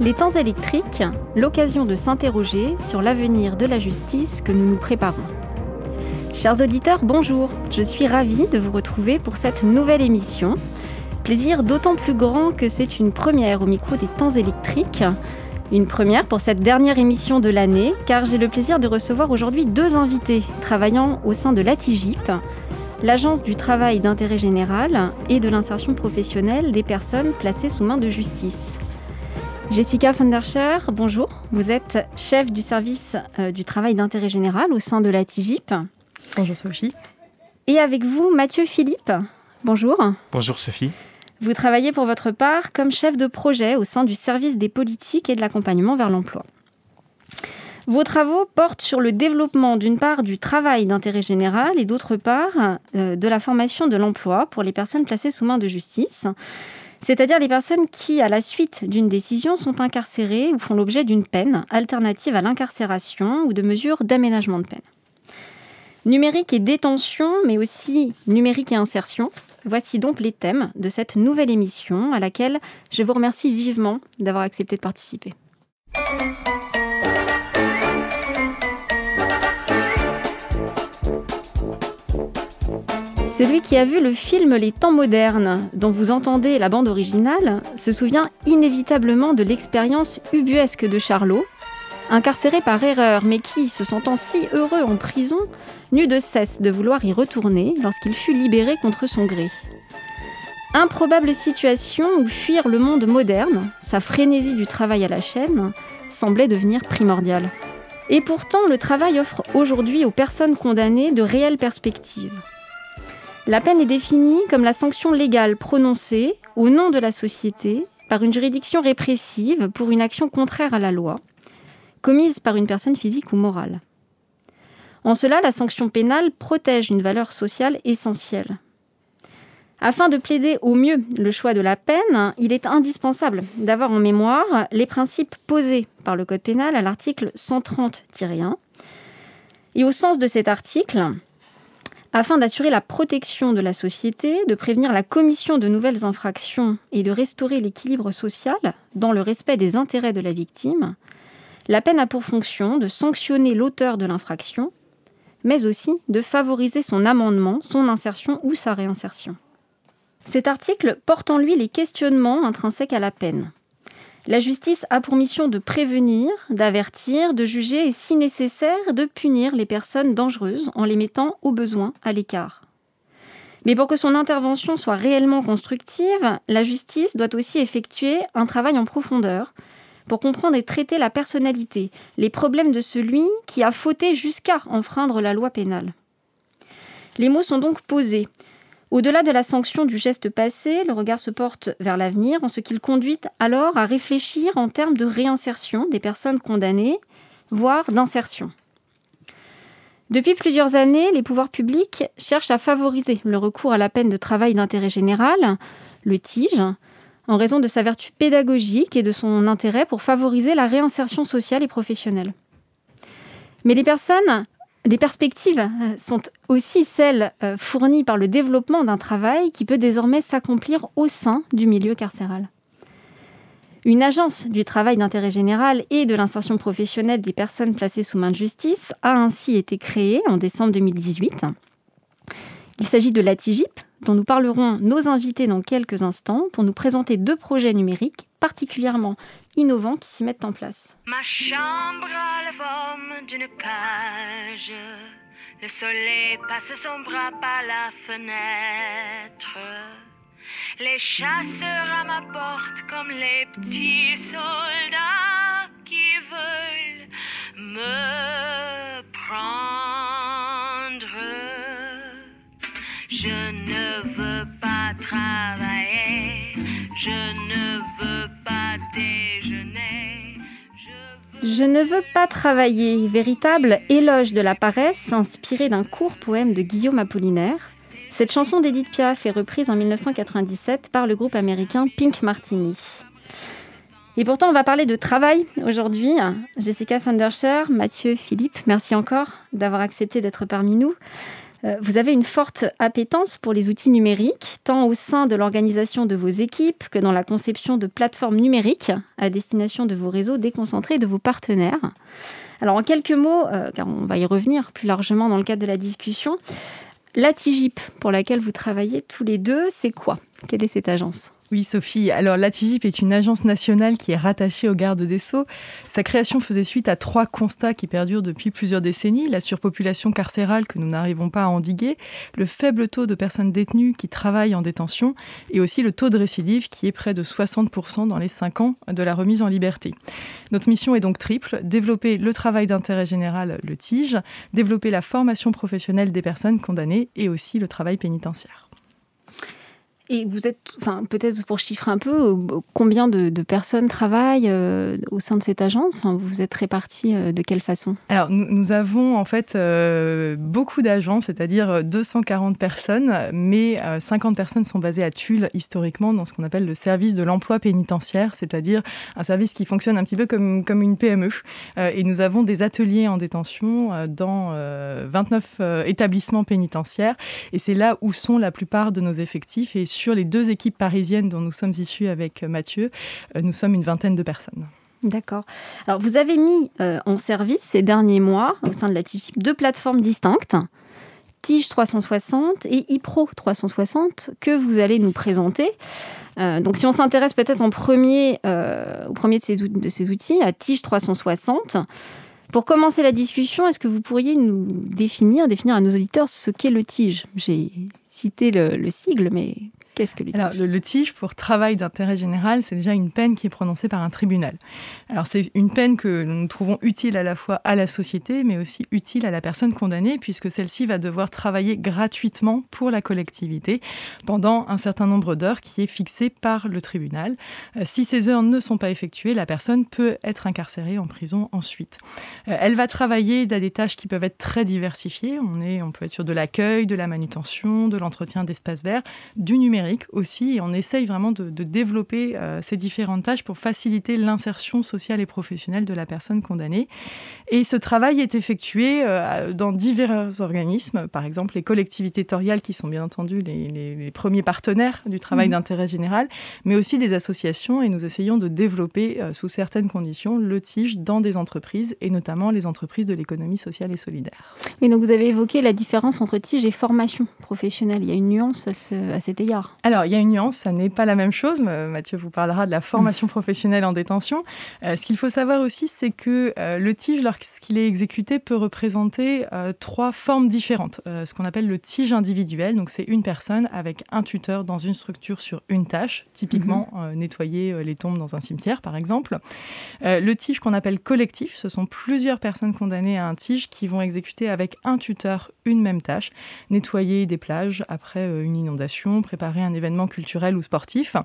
Les temps électriques, l'occasion de s'interroger sur l'avenir de la justice que nous nous préparons. Chers auditeurs, bonjour. Je suis ravie de vous retrouver pour cette nouvelle émission. Plaisir d'autant plus grand que c'est une première au micro des temps électriques. Une première pour cette dernière émission de l'année, car j'ai le plaisir de recevoir aujourd'hui deux invités travaillant au sein de l'ATIGIP, l'Agence du travail d'intérêt général et de l'insertion professionnelle des personnes placées sous main de justice. Jessica Funderscher, bonjour. Vous êtes chef du service euh, du travail d'intérêt général au sein de la TIGIP. Bonjour Sophie. Et avec vous, Mathieu Philippe. Bonjour. Bonjour Sophie. Vous travaillez pour votre part comme chef de projet au sein du service des politiques et de l'accompagnement vers l'emploi. Vos travaux portent sur le développement d'une part du travail d'intérêt général et d'autre part euh, de la formation de l'emploi pour les personnes placées sous main de justice c'est-à-dire les personnes qui, à la suite d'une décision, sont incarcérées ou font l'objet d'une peine alternative à l'incarcération ou de mesures d'aménagement de peine. Numérique et détention, mais aussi numérique et insertion, voici donc les thèmes de cette nouvelle émission à laquelle je vous remercie vivement d'avoir accepté de participer. Celui qui a vu le film Les temps modernes, dont vous entendez la bande originale, se souvient inévitablement de l'expérience ubuesque de Charlot, incarcéré par erreur, mais qui, se sentant si heureux en prison, n'eut de cesse de vouloir y retourner lorsqu'il fut libéré contre son gré. Improbable situation où fuir le monde moderne, sa frénésie du travail à la chaîne, semblait devenir primordiale. Et pourtant, le travail offre aujourd'hui aux personnes condamnées de réelles perspectives. La peine est définie comme la sanction légale prononcée au nom de la société par une juridiction répressive pour une action contraire à la loi, commise par une personne physique ou morale. En cela, la sanction pénale protège une valeur sociale essentielle. Afin de plaider au mieux le choix de la peine, il est indispensable d'avoir en mémoire les principes posés par le Code pénal à l'article 130-1. Et au sens de cet article, afin d'assurer la protection de la société, de prévenir la commission de nouvelles infractions et de restaurer l'équilibre social dans le respect des intérêts de la victime, la peine a pour fonction de sanctionner l'auteur de l'infraction, mais aussi de favoriser son amendement, son insertion ou sa réinsertion. Cet article porte en lui les questionnements intrinsèques à la peine. La justice a pour mission de prévenir, d'avertir, de juger et, si nécessaire, de punir les personnes dangereuses en les mettant au besoin à l'écart. Mais pour que son intervention soit réellement constructive, la justice doit aussi effectuer un travail en profondeur pour comprendre et traiter la personnalité, les problèmes de celui qui a fauté jusqu'à enfreindre la loi pénale. Les mots sont donc posés. Au-delà de la sanction du geste passé, le regard se porte vers l'avenir en ce qu'il conduit alors à réfléchir en termes de réinsertion des personnes condamnées, voire d'insertion. Depuis plusieurs années, les pouvoirs publics cherchent à favoriser le recours à la peine de travail d'intérêt général, le TIGE, en raison de sa vertu pédagogique et de son intérêt pour favoriser la réinsertion sociale et professionnelle. Mais les personnes les perspectives euh, sont aussi celles euh, fournies par le développement d'un travail qui peut désormais s'accomplir au sein du milieu carcéral. Une agence du travail d'intérêt général et de l'insertion professionnelle des personnes placées sous main de justice a ainsi été créée en décembre 2018. Il s'agit de l'ATIGIP, dont nous parlerons nos invités dans quelques instants pour nous présenter deux projets numériques particulièrement innovants qui s'y mettent en place. Ma chambre a la forme d'une cage. Le soleil passe son bras par la fenêtre. Les chasseurs à ma porte comme les petits soldats qui veulent me prendre. Je ne veux pas déjeuner. Je ne veux pas travailler, véritable éloge de la paresse inspiré d'un court poème de Guillaume Apollinaire. Cette chanson d'Edith Piaf est reprise en 1997 par le groupe américain Pink Martini. Et pourtant, on va parler de travail aujourd'hui. Jessica Funderscher, Mathieu Philippe, merci encore d'avoir accepté d'être parmi nous. Euh, vous avez une forte appétence pour les outils numériques, tant au sein de l'organisation de vos équipes que dans la conception de plateformes numériques à destination de vos réseaux déconcentrés et de vos partenaires. Alors en quelques mots, euh, car on va y revenir plus largement dans le cadre de la discussion, la TIGIP pour laquelle vous travaillez tous les deux, c'est quoi? Quelle est cette agence? Oui, Sophie. Alors, l'ATIGIP est une agence nationale qui est rattachée aux gardes des Sceaux. Sa création faisait suite à trois constats qui perdurent depuis plusieurs décennies. La surpopulation carcérale que nous n'arrivons pas à endiguer, le faible taux de personnes détenues qui travaillent en détention et aussi le taux de récidive qui est près de 60% dans les 5 ans de la remise en liberté. Notre mission est donc triple. Développer le travail d'intérêt général, le TIGE, développer la formation professionnelle des personnes condamnées et aussi le travail pénitentiaire. Et vous êtes, enfin, peut-être pour chiffrer un peu, euh, combien de, personnes travaillent euh, au sein de cette agence? Enfin, Vous êtes répartis euh, de quelle façon? Alors, nous, avons en fait beaucoup d'agents, c'est-à-dire 240 personnes, mais 50 personnes sont basées à Tulle historiquement dans ce qu'on appelle le service de l'emploi pénitentiaire, c'est-à-dire un service qui fonctionne un petit peu comme, comme une PME. et nous avons des ateliers en détention dans 29 établissements pénitentiaires, et c'est là où sont la plupart de nos effectifs sur les deux équipes parisiennes dont nous sommes issus avec euh, Mathieu, euh, nous sommes une vingtaine de personnes. D'accord. Alors, vous avez mis euh, en service ces derniers mois, au sein de la TIGIP, deux plateformes distinctes, Tige 360 et iPro 360, que vous allez nous présenter. donc, si on s'intéresse peut-être en premier, au premier de ces, outils, à Tige 360, pour commencer la discussion, est-ce que vous pourriez nous définir, définir à nos auditeurs ce qu'est le TIGE? J'ai cité le sigle, mais Qu'est-ce que le tige Alors, le, tige pour travail d'intérêt général, c'est déjà une peine qui est prononcée par un tribunal. Alors, c'est une peine que nous trouvons utile à la fois à la société, mais aussi utile à la personne condamnée, puisque celle-ci va devoir travailler gratuitement pour la collectivité pendant un certain nombre d'heures qui est fixé par le tribunal. Euh, si ces heures ne sont pas effectuées, la personne peut être incarcérée en prison ensuite. Euh, elle va travailler dans des tâches qui peuvent être très diversifiées. On, est, on peut être sur de l'accueil, de la manutention, de l'entretien d'espaces verts, du numérique aussi. Et on essaye vraiment de, développer euh, ces différentes tâches pour faciliter l'insertion sociale et professionnelle de la personne condamnée. Et ce travail est effectué euh, dans divers organismes, par exemple les collectivités territoriales qui sont bien entendu les, premiers partenaires du travail mmh. d'intérêt général, mais aussi des associations. Et nous essayons de développer euh, sous certaines conditions le TIGE dans des entreprises et notamment les entreprises de l'économie sociale et solidaire. Oui, donc vous avez évoqué la différence entre TIGE et formation professionnelle. Il y a une nuance à cet égard. Alors, il y a une nuance, ça n'est pas la même chose. Mathieu vous parlera de la formation professionnelle en détention. Euh, ce qu'il faut savoir aussi, c'est que euh, le tige, lorsqu'il est exécuté, peut représenter euh, trois formes différentes. ce qu'on appelle le tige individuel, donc c'est une personne avec un tuteur dans une structure sur une tâche, typiquement mhm. nettoyer les tombes dans un cimetière, par exemple. le tige qu'on appelle collectif, ce sont plusieurs personnes condamnées à un tige qui vont exécuter avec un tuteur une même tâche, nettoyer des plages après une inondation, préparer un un événement culturel ou sportif.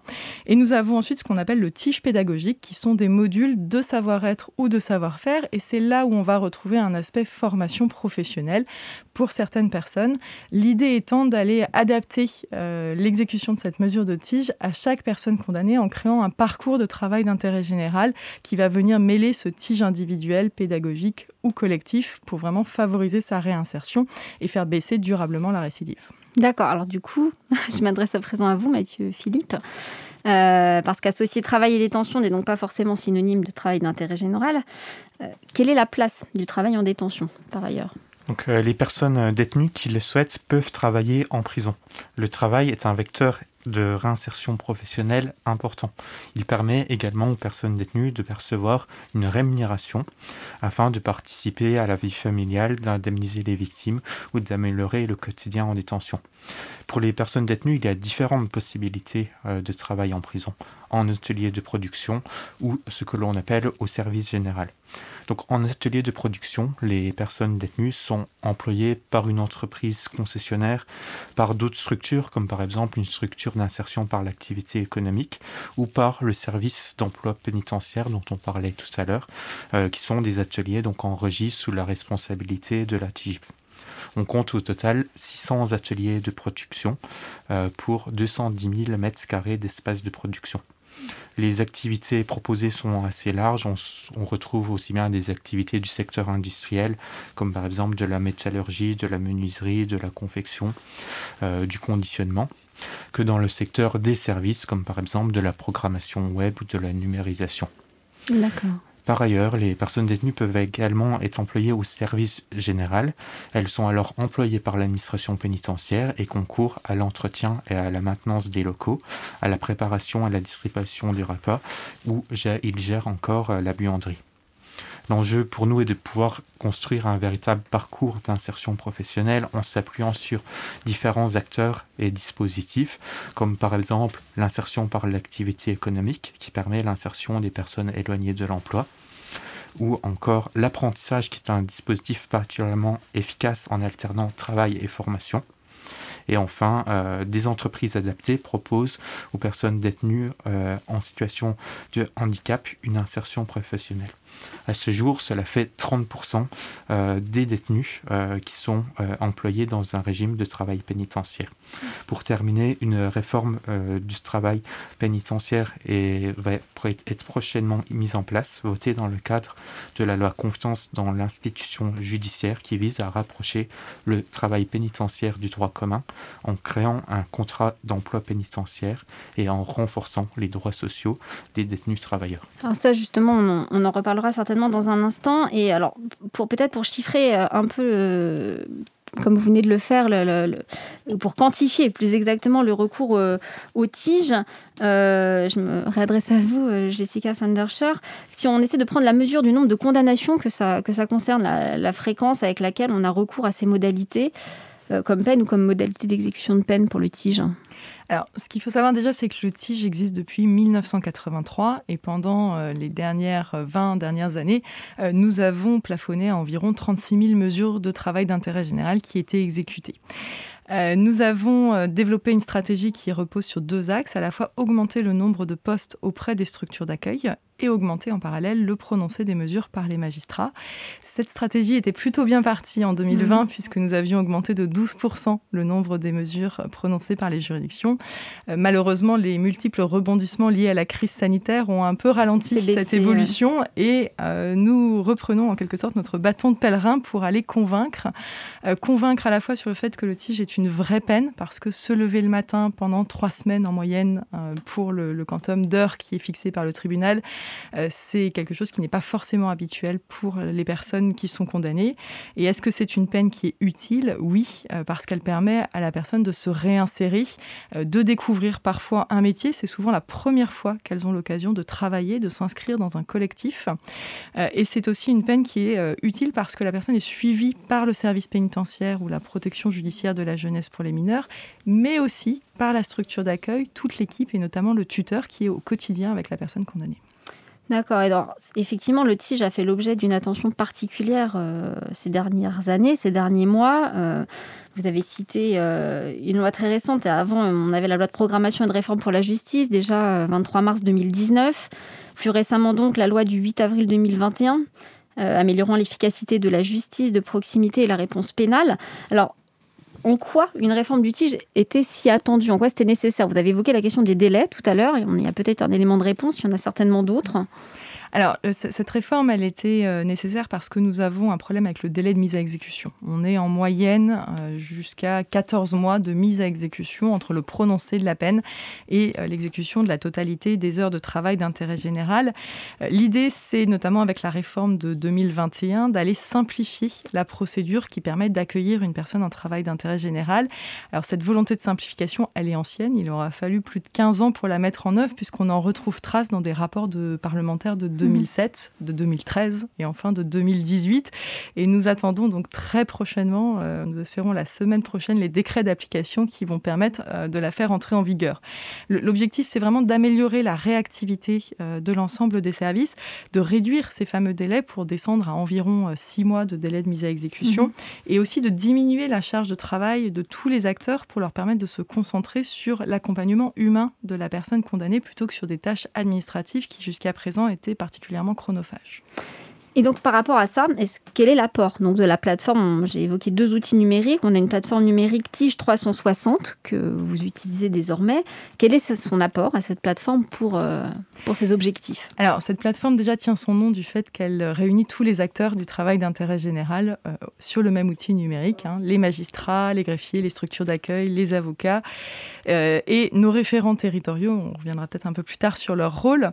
Et nous avons ensuite ce qu'on appelle le tige pédagogique, qui sont des modules de savoir-être ou de savoir-faire. Et c'est là où on va retrouver un aspect formation professionnelle pour certaines personnes. L'idée étant d'aller adapter euh, l'exécution de cette mesure de tige à chaque personne condamnée en créant un parcours de travail d'intérêt général qui va venir mêler ce tige individuel, pédagogique ou collectif pour vraiment favoriser sa réinsertion et faire baisser durablement la récidive. D'accord. Alors du coup, je m'adresse à présent à vous, Mathieu Philippe. Euh, parce qu'associer travail et détention n'est donc pas forcément synonyme de travail d'intérêt général. Euh, quelle est la place du travail en détention, par ailleurs? Donc, euh, les personnes détenues qui le souhaitent peuvent travailler en prison. Le travail est un vecteur de réinsertion professionnelle important. Il permet également aux personnes détenues de percevoir une rémunération afin de participer à la vie familiale, d'indemniser les victimes ou d'améliorer le quotidien en détention. Pour les personnes détenues, il y a différentes possibilités euh, de travail en prison, en atelier de production ou ce que l'on appelle au service général. Donc en atelier de production, les personnes détenues sont employées par une entreprise concessionnaire, par d'autres structures, comme par exemple une structure d'insertion par l'activité économique, ou par le service d'emploi pénitentiaire dont on parlait tout à l'heure, euh, qui sont des ateliers donc en sous la responsabilité de la TIGIP. On compte au total 600 ateliers de production euh, pour 210 000 mètres carrés d'espace de production. Les activités proposées sont assez larges. On, on, retrouve aussi bien des activités du secteur industriel, comme par exemple de la métallurgie, de la menuiserie, de la confection, euh, du conditionnement, que dans le secteur des services, comme par exemple de la programmation web ou de la numérisation. D'accord. Par ailleurs, les personnes détenues peuvent également être employées au service général. Elles sont alors employées par l'administration pénitentiaire et concourent à l'entretien et à la maintenance des locaux, à la préparation et à la distribution du repas, où ils gèrent encore euh, la buanderie. L'enjeu pour nous est de pouvoir construire un véritable parcours d'insertion professionnelle en s'appuyant sur différents acteurs et dispositifs, comme par exemple l'insertion par l'activité économique qui permet l'insertion des personnes éloignées de l'emploi, ou encore l'apprentissage qui est un dispositif particulièrement efficace en alternant travail et formation. Et enfin, euh, des entreprises adaptées proposent aux personnes détenues euh, en situation de handicap une insertion professionnelle. À ce jour, cela fait 30% euh, des détenus euh, qui sont euh, employés dans un régime de travail pénitentiaire. Pour terminer, une réforme du travail pénitentiaire est, va être prochainement mise en place, votée dans le cadre de la loi Confiance dans l'institution judiciaire qui vise à rapprocher le travail pénitentiaire du droit commun en créant un contrat d'emploi pénitentiaire et en renforçant les droits sociaux des détenus travailleurs. Alors ça justement, on, en reparlera certainement dans un instant. Et alors, pour peut-être pour chiffrer euh, un peu, comme vous venez de le faire, pour quantifier plus exactement le recours euh, aux tiges, euh, je me réadresse à vous, Jessica Fanderscher. Si on essaie de prendre la mesure du nombre de condamnations que ça, que ça concerne, la fréquence avec laquelle on a recours à ces modalités, comme peine ou comme modalité d'exécution de peine pour le tige alors, ce qu'il faut savoir déjà, c'est que le TIGE existe depuis 1983 et pendant euh, les dernières 20 euh, dernières années, euh, nous avons plafonné à environ 36 000 mesures de travail d'intérêt général qui étaient exécutées. nous avons développé une stratégie qui repose sur deux axes, à la fois augmenter le nombre de postes auprès des structures d'accueil et augmenter en parallèle le prononcé des mesures par les magistrats. Cette stratégie était plutôt bien partie en 2020 mmh. puisque nous avions augmenté de 12% le nombre des mesures prononcées par les juridictions. Euh, malheureusement, les multiples rebondissements liés à la crise sanitaire ont un peu ralenti cette évolution et euh, nous reprenons en quelque sorte notre bâton de pèlerin pour aller convaincre. Euh, convaincre à la fois sur le fait que le tige est une vraie peine parce que se lever le matin pendant trois semaines en moyenne pour le, le quantum d'heures qui est fixé par le tribunal, c'est quelque chose qui n'est pas forcément habituel pour les personnes qui sont condamnées. Et est-ce que c'est une peine qui est utile? Oui, euh, parce qu'elle permet à la personne de se réinsérer, euh, de découvrir parfois un métier. C'est souvent la première fois qu'elles ont l'occasion de travailler, de s'inscrire dans un collectif. Et c'est aussi une peine qui est utile parce que la personne est suivie par le service pénitentiaire ou la protection judiciaire de la jeunesse pour les mineurs, mais aussi par la structure d'accueil, toute l'équipe et notamment le tuteur qui est au quotidien avec la personne condamnée. D'accord. Alors, effectivement, le tige a fait l'objet d'une attention particulière euh, ces dernières années, ces derniers mois. Euh, vous avez cité euh, une loi très récente. Avant, on avait la loi de programmation et de réforme pour la justice, déjà 23 mars 2019. Plus récemment, donc, la loi du 8 avril 2021, améliorant l'efficacité de la justice de proximité et la réponse pénale. Alors, en quoi une réforme du tige était si attendue En quoi c'était nécessaire? Vous avez évoqué la question des délais tout à l'heure, et on y a peut-être un élément de réponse, il y en a certainement d'autres. Alors, cette réforme, elle était euh, nécessaire parce que nous avons un problème avec le délai de mise à exécution. On est en moyenne euh, jusqu'à 14 mois de mise à exécution entre le prononcé de la peine et euh, l'exécution de la totalité des heures de travail d'intérêt général. L'idée, c'est notamment avec la réforme de 2021 d'aller simplifier la procédure qui permet d'accueillir une personne en travail d'intérêt général. Alors, cette volonté de simplification, elle est ancienne. Il aura fallu plus de 15 ans pour la mettre en œuvre puisqu'on en retrouve trace dans des rapports de parlementaires de 2007, de 2013 et enfin de 2018. Et nous attendons donc très prochainement, euh, nous espérons la semaine prochaine, les décrets d'application qui vont permettre euh, de la faire entrer en vigueur. L'objectif, c'est vraiment d'améliorer la réactivité euh, de l'ensemble des services, de réduire ces fameux délais pour descendre à environ six mois de délai de mise à exécution mhm. et aussi de diminuer la charge de travail de tous les acteurs pour leur permettre de se concentrer sur l'accompagnement humain de la personne condamnée plutôt que sur des tâches administratives qui jusqu'à présent étaient particulièrement chronophage. Et donc par rapport à ça, quel est l'apport donc de la plateforme? J'ai évoqué deux outils numériques. On a une plateforme numérique Tige 360 que vous utilisez désormais. Quel est son apport à cette plateforme pour, euh, pour ses objectifs? Alors cette plateforme déjà tient son nom du fait qu'elle réunit tous les acteurs du travail d'intérêt général euh, sur le même outil numérique. Hein. les magistrats, les greffiers, les structures d'accueil, les avocats euh, et nos référents territoriaux. On reviendra peut-être un peu plus tard sur leur rôle.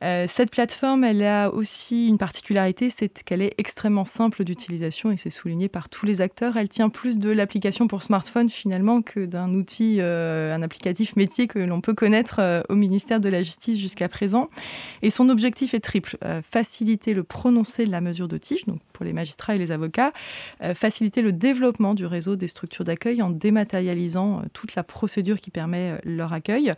cette plateforme, elle a aussi une particularité c'est qu'elle est extrêmement simple d'utilisation et c'est souligné par tous les acteurs. Elle tient plus de l'application pour smartphone finalement que d'un outil, euh, un applicatif métier que l'on peut connaître euh, au ministère de la Justice jusqu'à présent. Et son objectif est triple euh, faciliter le prononcé de la mesure de tige, donc pour les magistrats et les avocats, faciliter le développement du réseau des structures d'accueil en dématérialisant toute la procédure qui permet leur accueil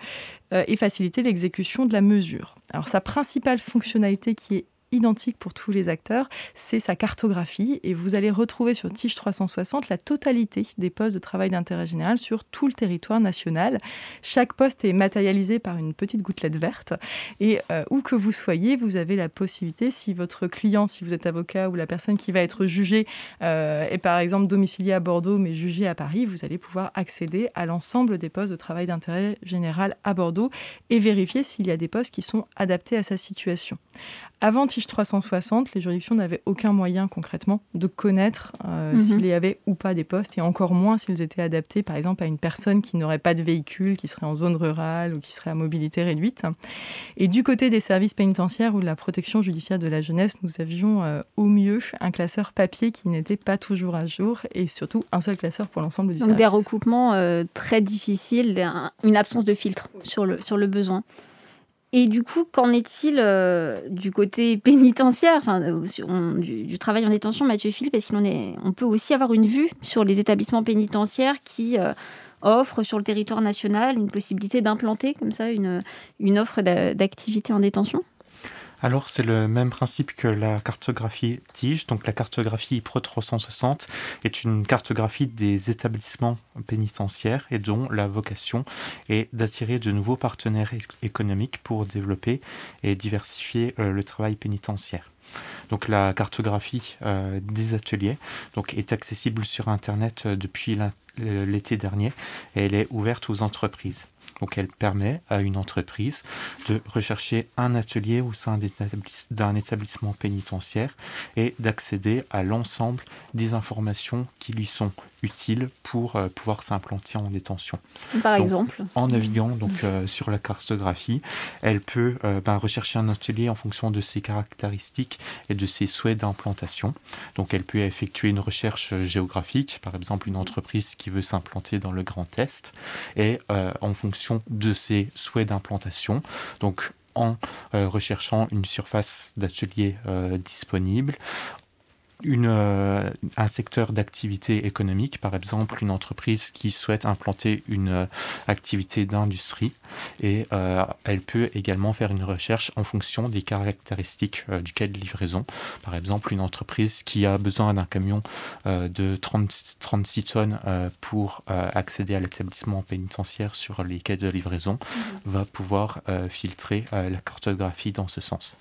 et faciliter l'exécution de la mesure. Alors sa principale fonctionnalité qui est identique pour tous les acteurs, c'est sa cartographie. Et vous allez retrouver sur Tige 360 la totalité des postes de travail d'intérêt général sur tout le territoire national. Chaque poste est matérialisé par une petite gouttelette verte. Et euh, où que vous soyez, vous avez la possibilité, si votre client, si vous êtes avocat ou la personne qui va être jugée euh, est par exemple domiciliée à Bordeaux mais jugée à Paris, vous allez pouvoir accéder à l'ensemble des postes de travail d'intérêt général à Bordeaux et vérifier s'il y a des postes qui sont adaptés à sa situation. Avant Tige 360, les juridictions n'avaient aucun moyen concrètement de connaître euh, mhm. s'il y avait ou pas des postes, et encore moins s'ils étaient adaptés, par exemple, à une personne qui n'aurait pas de véhicule, qui serait en zone rurale ou qui serait à mobilité réduite. Et du côté des services pénitentiaires ou de la protection judiciaire de la jeunesse, nous avions euh, au mieux un classeur papier qui n'était pas toujours à jour, et surtout un seul classeur pour l'ensemble du Donc service. des recoupements euh, très difficiles, une absence de filtre sur le, sur le besoin. Et du coup, qu'en est-il euh, du côté pénitentiaire, euh, du, travail en détention, Mathieu Philippe Est-ce qu'on on peut aussi avoir une vue sur les établissements pénitentiaires qui euh, offrent sur le territoire national une possibilité d'implanter comme ça une offre d'activité en détention? Alors c'est le même principe que la cartographie TIGE. Donc la cartographie Pro 360 est une cartographie des établissements pénitentiaires et dont la vocation est d'attirer de nouveaux partenaires économiques pour développer et diversifier euh, le travail pénitentiaire. Donc la cartographie euh, des ateliers donc, est accessible sur Internet euh, depuis l'été dernier et elle est ouverte aux entreprises. Donc elle permet à une entreprise de rechercher un atelier au sein d'un établissement pénitentiaire et d'accéder à l'ensemble des informations qui lui sont utiles pour euh, pouvoir s'implanter en détention. Par exemple En naviguant donc, euh, sur la cartographie, elle peut euh, ben, rechercher un atelier en fonction de ses caractéristiques et de ses souhaits d'implantation. Donc elle peut effectuer une recherche géographique, par exemple une entreprise qui veut s'implanter dans le Grand Est, et en fonction de ses souhaits d'implantation. Donc en euh, recherchant une surface d'atelier euh, disponible, une, euh, un secteur d'activité économique, par exemple une entreprise qui souhaite implanter une euh, activité d'industrie et euh, elle peut également faire une recherche en fonction des caractéristiques du quai de livraison. Par exemple, une entreprise qui a besoin d'un camion de 30, 36 tonnes pour accéder à l'établissement pénitentiaire sur les quais de livraison mmh. va pouvoir filtrer la cartographie dans ce sens.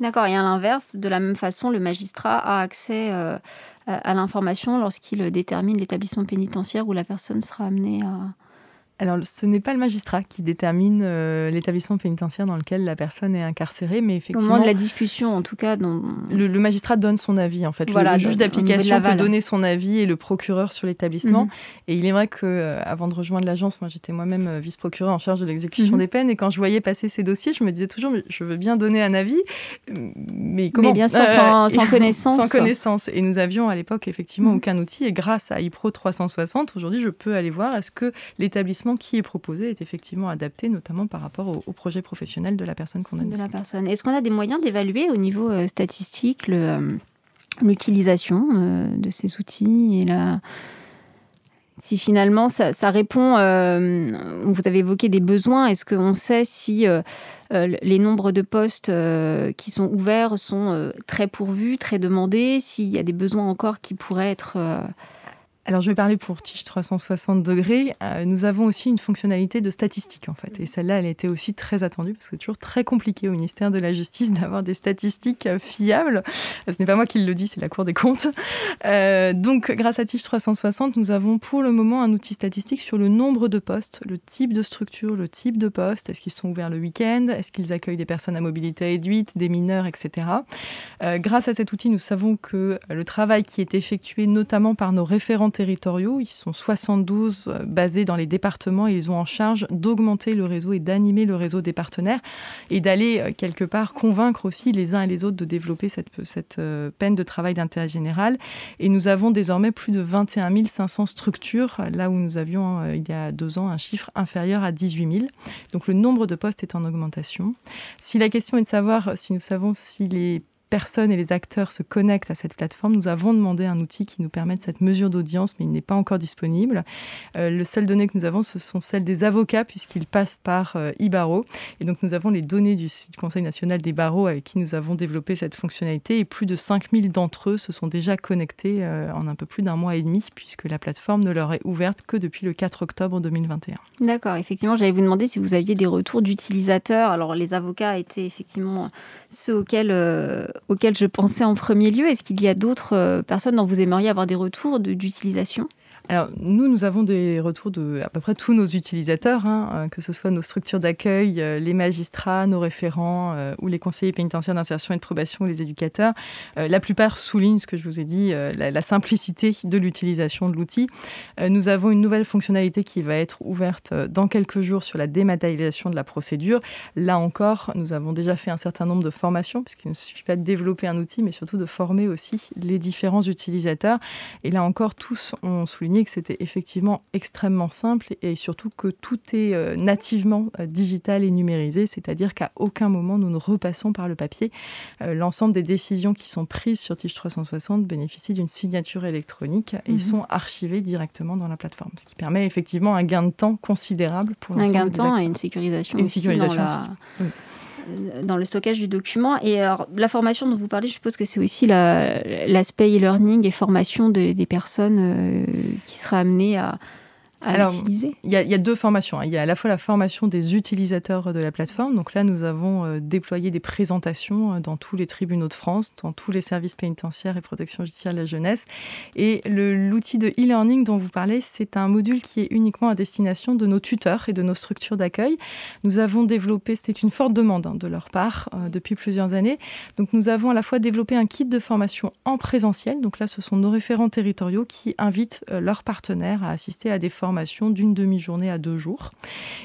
D'accord, et à l'inverse, de la même façon, le magistrat a accès euh, à l'information lorsqu'il détermine l'établissement pénitentiaire où la personne sera amenée à, alors, ce n'est pas le magistrat qui détermine euh, l'établissement pénitentiaire dans lequel la personne est incarcérée, mais effectivement... Au moment de la discussion, en tout cas... Le, magistrat donne son avis, en fait. le, juge d'application peut donner son avis et le procureur sur l'établissement. Mhm. Et il est vrai que euh, avant de rejoindre l'agence, moi, j'étais moi-même euh, vice-procureur en charge de l'exécution mhm. des peines. Et quand je voyais passer ces dossiers, je me disais toujours, je veux bien donner un avis, mais comment Mais bien sûr, sans, connaissance. Sans connaissance. Et nous avions à l'époque, effectivement, mhm. aucun outil. Et grâce à iPro 360, aujourd'hui, je peux aller voir est-ce que l'établissement qui est proposé est effectivement adapté, notamment par rapport au, projet professionnel de la personne qu'on a. De la personne. Est-ce qu'on a des moyens d'évaluer au niveau euh, statistique euh, l'utilisation euh, de ces outils et la si finalement ça, répond, vous avez évoqué des besoins, est-ce qu'on sait si les nombres de postes qui sont ouverts sont très pourvus, très demandés, s'il y a des besoins encore qui pourraient être alors, je vais parler pour Tige 360 degrés. Euh, nous avons aussi une fonctionnalité de statistique, en fait. Et celle-là, elle était aussi très attendue parce que c'est toujours très compliqué au ministère de la Justice d'avoir des statistiques euh, fiables. Ce n'est pas moi qui le dis, c'est la Cour des comptes. Euh, donc, grâce à Tige 360, nous avons pour le moment un outil statistique sur le nombre de postes, le type de structure, le type de poste. Est-ce qu'ils sont ouverts le week-end? Est-ce qu'ils accueillent des personnes à mobilité réduite, des mineurs, etc. grâce à cet outil, nous savons que le travail qui est effectué notamment par nos référents territoriaux. Ils sont 72 euh, basés dans les départements et ils ont en charge d'augmenter le réseau et d'animer le réseau des partenaires et d'aller euh, quelque part convaincre aussi les uns et les autres de développer cette, cette euh, peine de travail d'intérêt général. Et nous avons désormais plus de 21 500 structures, là où nous avions il y a deux ans un chiffre inférieur à 18 000. Donc le nombre de postes est en augmentation. Si la question est de savoir si nous savons si les personnes et les acteurs se connectent à cette plateforme, nous avons demandé un outil qui nous permette cette mesure d'audience, mais il n'est pas encore disponible. Euh, le seul données que nous avons, ce sont celles des avocats, puisqu'ils passent par euh, e-barreau. Et donc, nous avons les données du, Conseil national des barreaux avec qui nous avons développé cette fonctionnalité. Et plus de 5000 d'entre eux se sont déjà connectés euh, en un peu plus d'un mois et demi, puisque la plateforme ne leur est ouverte que depuis le 4 octobre 2021. D'accord, effectivement, j'allais vous demander si vous aviez des retours d'utilisateurs. Alors, les avocats étaient effectivement ceux auxquels auquel je pensais en premier lieu. Est-ce qu'il y a d'autres euh, personnes dont vous aimeriez avoir des retours d'utilisation? Alors, nous, nous avons des retours de à peu près tous nos utilisateurs, hein, euh, que ce soit nos structures d'accueil, euh, les magistrats, nos référents euh, ou les conseillers pénitentiaires d'insertion et de probation ou les éducateurs. la plupart soulignent ce que je vous ai dit, la, simplicité de l'utilisation de l'outil. nous avons une nouvelle fonctionnalité qui va être ouverte dans quelques jours sur la dématérialisation de la procédure. Là encore, nous avons déjà fait un certain nombre de formations, puisqu'il ne suffit pas de développer un outil, mais surtout de former aussi les différents utilisateurs. Et là encore, tous ont souligné que c'était effectivement extrêmement simple et surtout que tout est euh, nativement euh, digital et numérisé, c'est-à-dire qu'à aucun moment nous ne repassons par le papier. Euh, l'ensemble des décisions qui sont prises sur Tige 360 bénéficient d'une signature électronique et mhm. sont archivées directement dans la plateforme, ce qui permet effectivement un gain de temps considérable pour Un gain de temps et une sécurisation, aussi dans la dans le stockage du document. Et alors, la formation dont vous parlez, je suppose que c'est aussi l'aspect e-learning et formation des personnes euh, qui seraient amenées à, alors, il y, a deux formations. Hein. Il y a à la fois la formation des utilisateurs de la plateforme. Donc là, nous avons euh, déployé des présentations euh, dans tous les tribunaux de France, dans tous les services pénitentiaires et protection judiciaire de la jeunesse. Et l'outil de e-learning dont vous parlez, c'est un module qui est uniquement à destination de nos tuteurs et de nos structures d'accueil. Nous avons développé, c'était une forte demande hein, de leur part euh, depuis plusieurs années. Donc nous avons à la fois développé un kit de formation en présentiel. Donc là, ce sont nos référents territoriaux qui invitent leurs partenaires à assister à des formations d'une demi-journée à deux jours.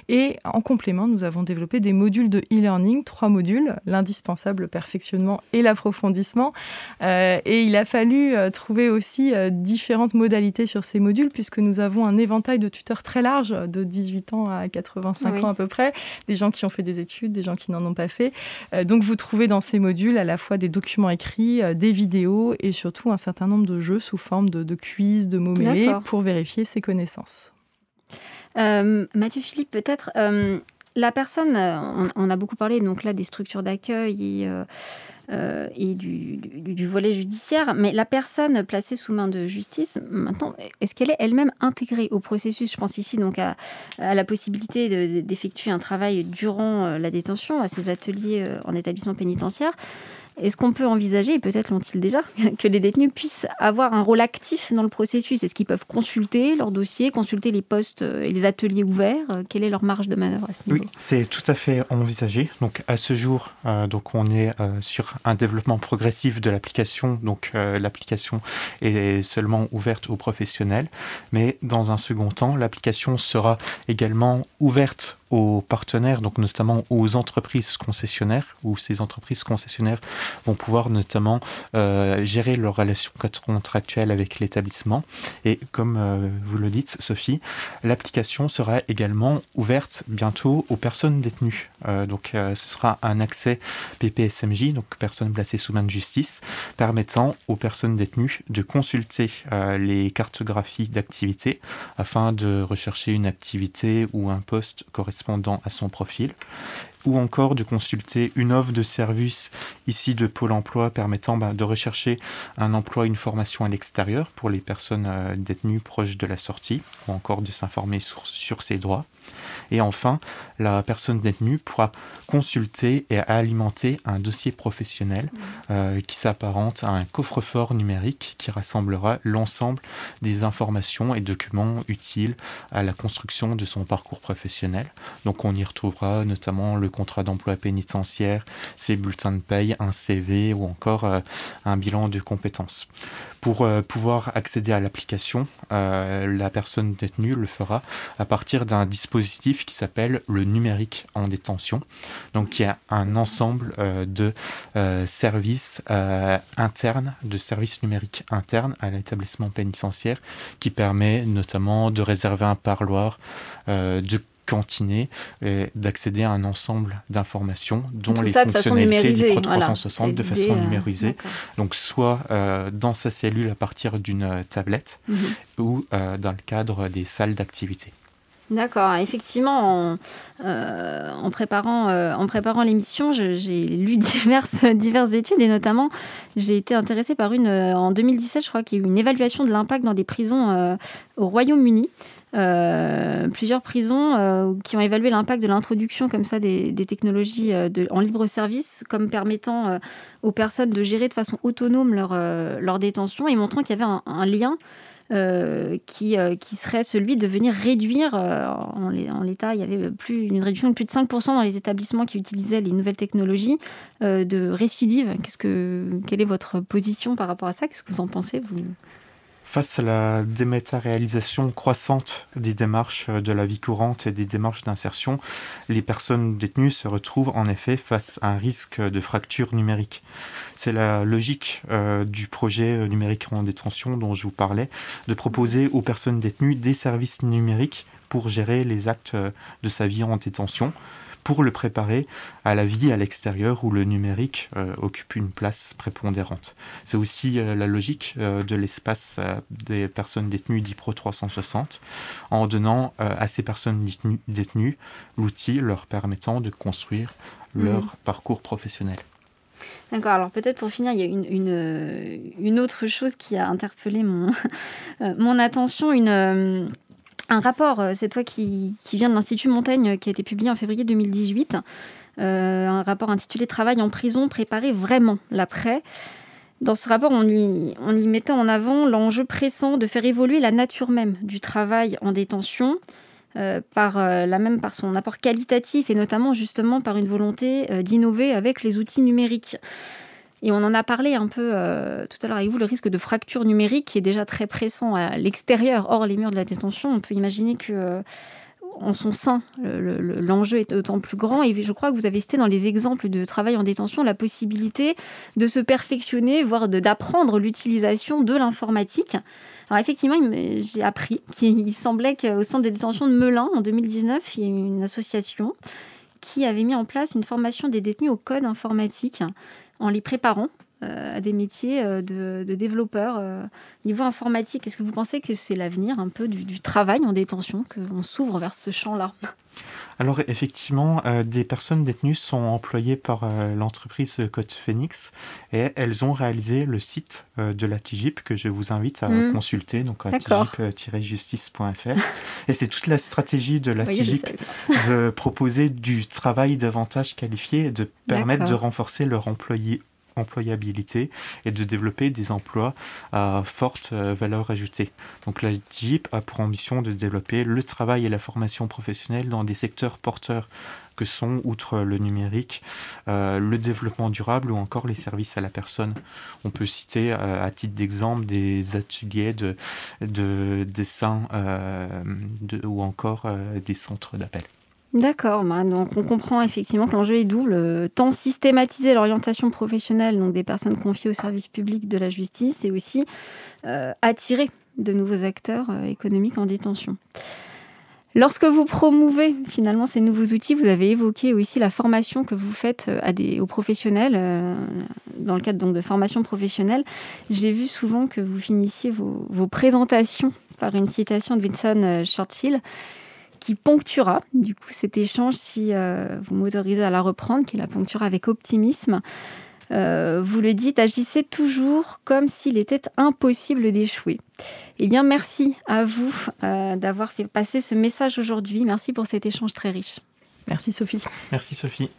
Et en complément, nous avons développé des modules de e-learning, trois modules, l'indispensable perfectionnement et l'approfondissement. Euh, et il a fallu euh, trouver aussi euh, différentes modalités sur ces modules, puisque nous avons un éventail de tuteurs très large, de 18 ans à 85 ans à peu près, des gens qui ont fait des études, des gens qui n'en ont pas fait. donc vous trouvez dans ces modules à la fois des documents écrits, des vidéos et surtout un certain nombre de jeux sous forme de, de quiz, de mots mêlés pour vérifier ses connaissances. Euh, Mathieu Philippe, peut-être, euh, la personne, euh, on, a beaucoup parlé donc là des structures d'accueil et, du, volet judiciaire, mais la personne placée sous main de justice, maintenant, est-ce qu'elle est elle-même intégrée au processus? Je pense ici donc à, à la possibilité d'effectuer un travail durant la détention, à ces ateliers en établissement pénitentiaire. Est-ce qu'on peut envisager, et peut-être l'ont-ils déjà, que les détenus puissent avoir un rôle actif dans le processus? Est-ce qu'ils peuvent consulter leur dossier, consulter les postes et les ateliers ouverts? Quelle est leur marge de manœuvre à ce niveau? Oui, c'est tout à fait envisagé. Donc à ce jour, euh, donc on est euh, sur un développement progressif de l'application. Donc euh, l'application est seulement ouverte aux professionnels, mais dans un second temps, l'application sera également ouverte aux partenaires, donc notamment aux entreprises concessionnaires, où ces entreprises concessionnaires vont pouvoir notamment euh, gérer leurs relations contractuelles avec l'établissement. Et comme euh, vous le dites, Sophie, l'application sera également ouverte bientôt aux personnes détenues. Euh, donc ce sera un accès PPSMJ, donc personnes placées sous main de justice, permettant aux personnes détenues de consulter les cartographies d'activité afin de rechercher une activité ou un poste correspondant à son profil ou encore de consulter une offre de service ici de Pôle Emploi permettant bah, de rechercher un emploi, une formation à l'extérieur pour les personnes euh, détenues proches de la sortie, ou encore de s'informer sur, sur ses droits. Et enfin, la personne détenue pourra consulter et alimenter un dossier professionnel euh, qui s'apparente à un coffre-fort numérique qui rassemblera l'ensemble des informations et documents utiles à la construction de son parcours professionnel. Donc on y retrouvera notamment le contrat d'emploi pénitentiaire, ses bulletins de paye, un CV ou encore euh, un bilan de compétences. Pour euh, pouvoir accéder à l'application, euh, la personne détenue le fera à partir d'un dispositif qui s'appelle le numérique en détention. Donc y a un ensemble de services internes, de services numériques internes à l'établissement pénitentiaire qui permet notamment de réserver un parloir, de cantiner et d'accéder à un ensemble d'informations dont Tout les ça fonctionnalités du numérisée, Pro voilà. 360 de façon euh, numérisée. d'accord. Donc soit euh, dans sa cellule à partir d'une euh, tablette Mhm. ou euh, dans le cadre des salles d'activité. D'accord, effectivement, en, euh, en préparant, euh, en préparant l'émission, j'ai lu diverses, diverses études et notamment, j'ai été intéressée par une euh, en 2017, je crois a eu une évaluation de l'impact dans des prisons euh, au Royaume-Uni. Euh, plusieurs prisons euh, qui ont évalué l'impact de l'introduction comme ça des, technologies euh, en libre service comme permettant aux personnes de gérer de façon autonome leur, détention et montrant qu'il y avait un, lien qui, serait celui de venir réduire, en, l'é- en l'état, il y avait plus, une réduction de plus de 5% dans les établissements qui utilisaient les nouvelles technologies de récidive. Qu'est-ce que, quelle est votre position par rapport à ça? Qu'est-ce que vous en pensez Face à la dématérialisation croissante des démarches de la vie courante et des démarches d'insertion, les personnes détenues se retrouvent en effet face à un risque de fracture numérique. C'est la logique euh, du projet numérique en détention dont je vous parlais, de proposer aux personnes détenues des services numériques pour gérer les actes euh, de sa vie en détention, pour le préparer à la vie à l'extérieur où le numérique euh, occupe une place prépondérante. C'est aussi euh, la logique euh, de l'espace des personnes détenues d'IPRO 360, en donnant à ces personnes détenues, détenues l'outil leur permettant de construire leur Mhm. parcours professionnel. D'accord, alors peut-être pour finir, il y a une, une, une autre chose qui a interpellé mon, mon attention, une, un rapport, euh, cette fois qui, vient de l'Institut Montaigne, euh, qui a été publié en février 2018, euh, un rapport intitulé Travail en prison, préparer vraiment l'après. Dans ce rapport, on y, mettait en avant l'enjeu pressant de faire évoluer la nature même du travail en détention, par son apport qualitatif et notamment justement par une volonté d'innover avec les outils numériques. Et on en a parlé un peu euh, tout à l'heure avec vous, le risque de fracture numérique qui est déjà très pressant à l'extérieur, hors les murs de la détention. On peut imaginer que euh, en son sein, le- le- l'enjeu est d'autant plus grand. Et je crois que vous avez cité dans les exemples de travail en détention la possibilité de se perfectionner, voire d'apprendre l'utilisation de l'informatique. Alors effectivement, j'ai appris qu'il semblait qu'au centre de détention de Melun, en 2019, il y a une association qui avait mis en place une formation des détenus au code informatique en les préparant euh, à des métiers euh, de, développeurs euh, niveau informatique. Est-ce que vous pensez que c'est l'avenir un peu du, du travail en détention, qu'on s'ouvre vers ce champ-là? Alors effectivement, euh, des personnes détenues sont employées par euh, l'entreprise Code Phoenix et elles ont réalisé le site euh, de la TIGIP que je vous invite à Mm. consulter, donc tgip-justice.fr. et c'est toute la stratégie de la Oui, TIGIP de proposer du travail davantage qualifié et de permettre de renforcer leur employé employabilité et de développer des emplois à forte euh, valeur ajoutée. Donc la TIGIP a pour ambition de développer le travail et la formation professionnelle dans des secteurs porteurs que sont, outre le numérique, euh, le développement durable ou encore les services à la personne. On peut citer euh, à titre d'exemple des ateliers de, de dessin euh, de- ou encore euh, des centres d'appel. D'accord, bah, donc on comprend effectivement que l'enjeu est double. euh, Tant systématiser l'orientation professionnelle donc des personnes confiées au service public de la justice et aussi euh, attirer de nouveaux acteurs euh, économiques en détention. Lorsque vous promouvez finalement ces nouveaux outils, vous avez évoqué aussi la formation que vous faites aux professionnels, dans le cadre donc de formation professionnelle. J'ai vu souvent que vous finissiez vos, vos présentations par une citation de Winston Churchill qui ponctuera du coup cet échange si euh, vous m'autorisez à la reprendre, qui la ponctuera avec optimisme. Euh, vous le dites, agissez toujours comme s'il était impossible d'échouer. Eh bien, merci à vous euh, d'avoir fait passer ce message aujourd'hui. Merci pour cet échange très riche. Merci Sophie. Merci Sophie.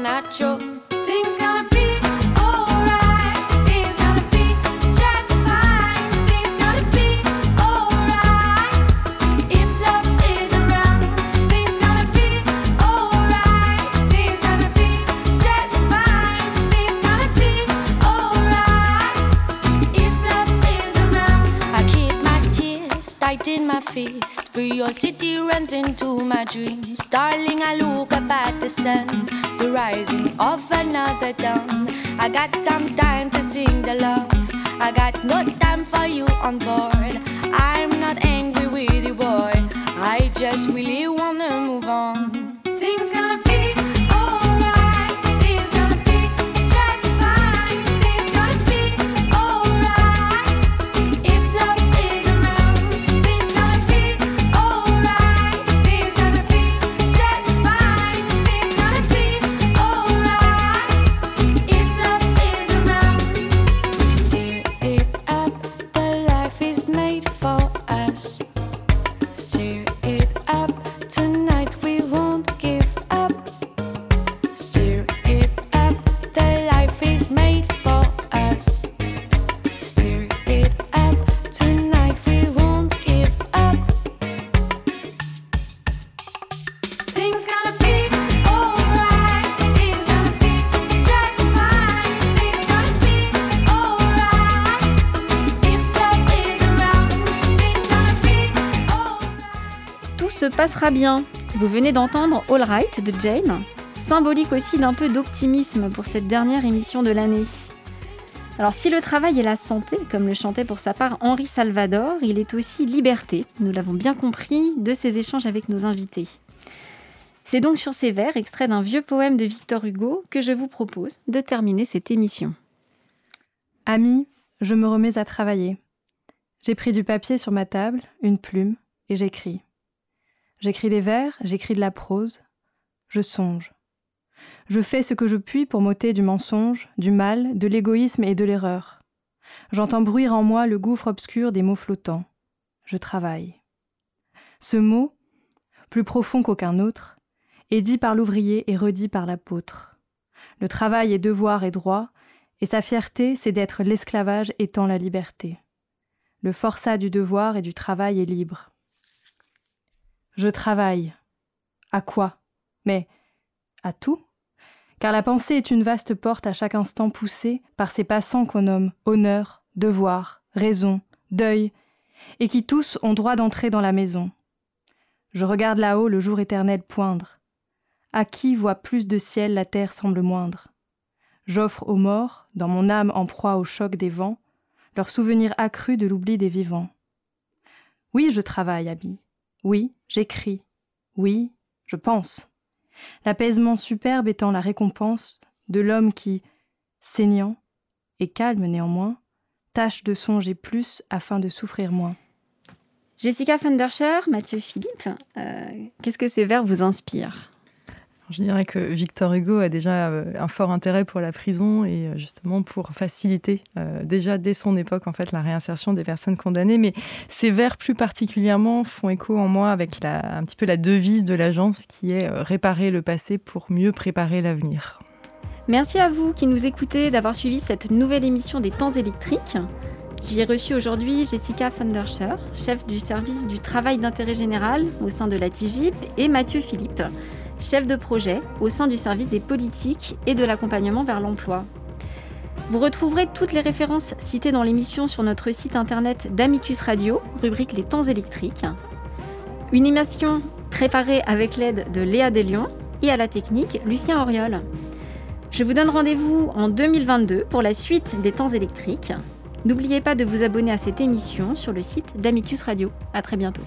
Nacho. In my fist. Curiosity runs into my dreams. Darling, I look up at the sun, the rising of another dawn. I got some time to sing the love. I got no time for you on board. I'm not angry with you, boy. I just really wanna move on. Se passera bien. Vous venez d'entendre All Right de Jane, symbolique aussi d'un peu d'optimisme pour cette dernière émission de l'année. Alors si le travail est la santé, comme le chantait pour sa part Henri Salvador, il est aussi liberté, nous l'avons bien compris, de ses échanges avec nos invités. C'est donc sur ces vers, extraits d'un vieux poème de Victor Hugo, que je vous propose de terminer cette émission. Ami, je me remets à travailler. J'ai pris du papier sur ma table, une plume, et j'écris. J'écris des vers, j'écris de la prose. Je songe. Je fais ce que je puis pour m'ôter du mensonge, du mal, de l'égoïsme et de l'erreur. J'entends bruire en moi le gouffre obscur des mots flottants. Je travaille. Ce mot, plus profond qu'aucun autre, est dit par l'ouvrier et redit par l'apôtre. Le travail est devoir et droit, et sa fierté, c'est d'être l'esclavage étant la liberté. Le forçat du devoir et du travail est libre. Je travaille. À quoi? Mais à tout? Car la pensée est une vaste porte à chaque instant poussée par ces passants qu'on nomme honneur, devoir, raison, deuil, et qui tous ont droit d'entrer dans la maison. Je regarde là-haut le jour éternel poindre. À qui voit plus de ciel la terre semble moindre J'offre aux morts, dans mon âme en proie au choc des vents, leur souvenir accru de l'oubli des vivants. Oui, je travaille, ami. Oui, j'écris. Oui, je pense. L'apaisement superbe étant la récompense de l'homme qui, saignant et calme néanmoins, tâche de songer plus afin de souffrir moins. Jessica Funderscher, Mathieu Philippe, euh, qu'est-ce que ces vers vous inspirent? Je dirais que Victor Hugo a déjà euh, un fort intérêt pour la prison et euh, justement pour faciliter euh, déjà dès son époque en fait la réinsertion des personnes condamnées. Mais ces vers plus particulièrement font écho en moi avec un petit peu la devise de l'agence qui est réparer le passé pour mieux préparer l'avenir. Merci à vous qui nous écoutez d'avoir suivi cette nouvelle émission des temps électriques. J'y ai reçu aujourd'hui Jessica Funderscher, chef du service du travail d'intérêt général au sein de la TIGIP, et Mathieu Philippe, chef de projet au sein du service des politiques et de l'accompagnement vers l'emploi. Vous retrouverez toutes les références citées dans l'émission sur notre site internet d'Amicus Radio, rubrique Les temps électriques. Une émission préparé avec l'aide de Léa Deslions et à la technique Lucien Auriol. Je vous donne rendez-vous en 2022 pour la suite des temps électriques. N'oubliez pas de vous abonner à cette émission sur le site d'Amicus Radio. À très bientôt.